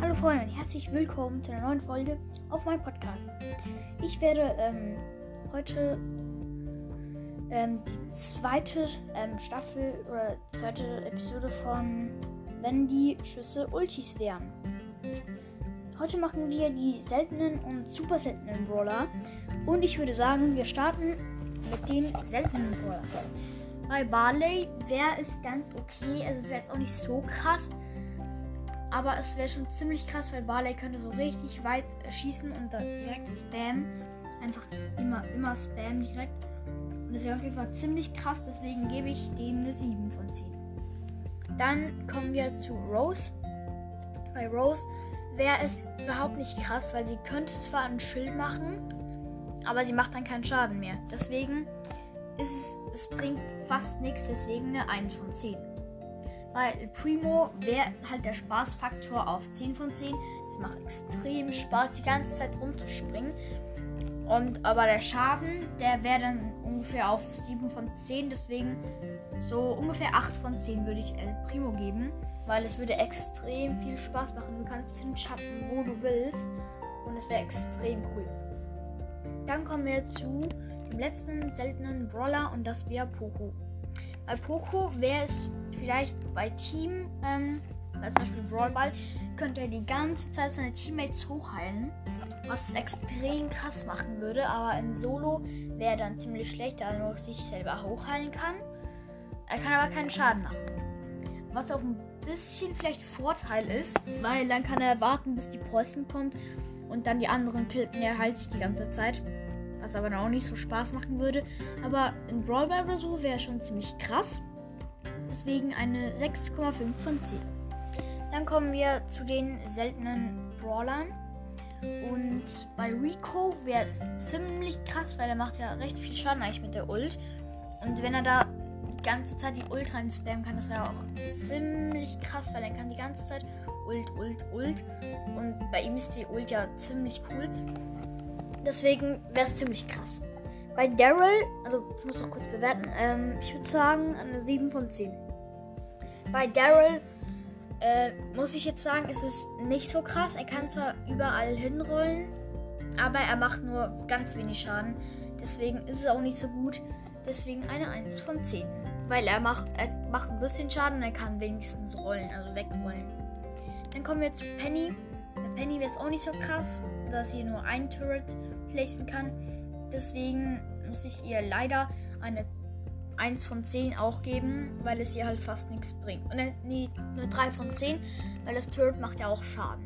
Hallo Freunde und herzlich willkommen zu einer neuen Folge auf meinem Podcast. Ich werde ähm, heute ähm, die zweite ähm, Staffel oder zweite Episode von Wenn die Schüsse Ultis wären. Heute machen wir die seltenen und super seltenen Brawler und ich würde sagen, wir starten mit den seltenen Brawlern. Bei Barley wäre es ganz okay, also es wäre jetzt auch nicht so krass, aber es wäre schon ziemlich krass, weil Barley könnte so richtig weit schießen und dann direkt Spam. Einfach immer, immer Spam direkt. Und das wäre auf jeden Fall ziemlich krass, deswegen gebe ich dem eine 7 von 10. Dann kommen wir zu Rose. Bei Rose wäre es überhaupt nicht krass, weil sie könnte zwar ein Schild machen, aber sie macht dann keinen Schaden mehr. Deswegen ist es, es bringt fast nichts, deswegen eine 1 von 10. Bei Primo wäre halt der Spaßfaktor auf 10 von 10. Es macht extrem Spaß, die ganze Zeit rumzuspringen. Und aber der Schaden, der wäre dann ungefähr auf 7 von 10. Deswegen so ungefähr 8 von 10 würde ich El Primo geben. Weil es würde extrem viel Spaß machen. Du kannst hinschatten, wo du willst. Und es wäre extrem cool. Dann kommen wir zu dem letzten seltenen Brawler und das wäre Poco. Bei Poco wäre es vielleicht bei Team, ähm, als zum Beispiel Brawlball, könnte er die ganze Zeit seine Teammates hochheilen, was es extrem krass machen würde, aber in Solo wäre dann ziemlich schlecht, da er nur sich selber hochheilen kann. Er kann aber keinen Schaden machen. Was auch ein bisschen vielleicht Vorteil ist, weil dann kann er warten, bis die Preußen kommt und dann die anderen killt und er heilt sich die ganze Zeit. Was aber dann auch nicht so Spaß machen würde. Aber in Brawl Ball oder so wäre schon ziemlich krass. Deswegen eine 6,5 von 10. Dann kommen wir zu den seltenen Brawlern. Und bei Rico wäre es ziemlich krass, weil er macht ja recht viel Schaden eigentlich mit der Ult. Und wenn er da die ganze Zeit die Ult rein spammen kann, das wäre auch ziemlich krass, weil er kann die ganze Zeit Ult, Ult, Ult. Und bei ihm ist die Ult ja ziemlich cool. Deswegen wäre es ziemlich krass. Bei Daryl, also ich muss noch kurz bewerten, ähm, ich würde sagen eine 7 von 10. Bei Daryl äh, muss ich jetzt sagen, ist es nicht so krass. Er kann zwar überall hinrollen, aber er macht nur ganz wenig Schaden. Deswegen ist es auch nicht so gut. Deswegen eine 1 von 10. Weil er macht, er macht ein bisschen Schaden und er kann wenigstens rollen, also wegrollen. Dann kommen wir zu Penny. Bei Penny wäre es auch nicht so krass, dass sie nur ein Turret placen kann. Deswegen muss ich ihr leider eine 1 von 10 auch geben, weil es ihr halt fast nichts bringt. Und nee, nur 3 von 10, weil das Turret macht ja auch Schaden.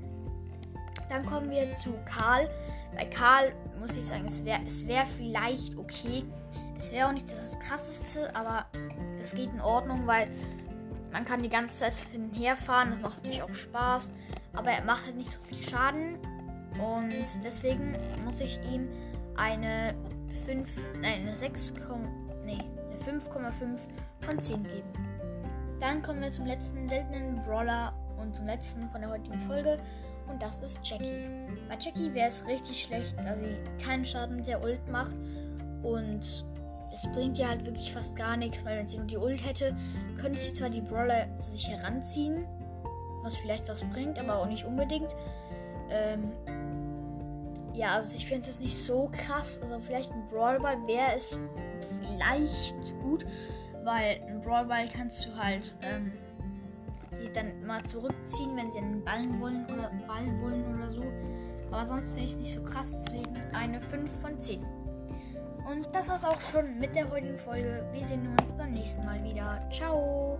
Dann kommen wir zu Karl. Bei Karl muss ich sagen, es wäre es wär vielleicht okay. Es wäre auch nicht das krasseste, aber es geht in Ordnung, weil man kann die ganze Zeit hin und her fahren. Das macht natürlich auch Spaß. Aber er macht halt nicht so viel Schaden. Und deswegen muss ich ihm eine 5, nein, eine 6, nee, eine 5,5 von 10 geben. Dann kommen wir zum letzten seltenen Brawler und zum letzten von der heutigen Folge. Und das ist Jackie. Bei Jackie wäre es richtig schlecht, da sie keinen Schaden mit der Ult macht. Und es bringt ihr halt wirklich fast gar nichts, weil wenn sie nur die Ult hätte, könnte sie zwar die Brawler zu sich heranziehen, was vielleicht was bringt, aber auch nicht unbedingt. Ähm, ja, also ich finde es nicht so krass. Also vielleicht ein Brawlball wäre es vielleicht gut, weil ein Brawlball kannst du halt ähm, die dann mal zurückziehen, wenn sie einen Ballen wollen oder Ball wollen oder so. Aber sonst finde ich es nicht so krass, deswegen eine 5 von 10. Und das war's auch schon mit der heutigen Folge. Wir sehen uns beim nächsten Mal wieder. Ciao!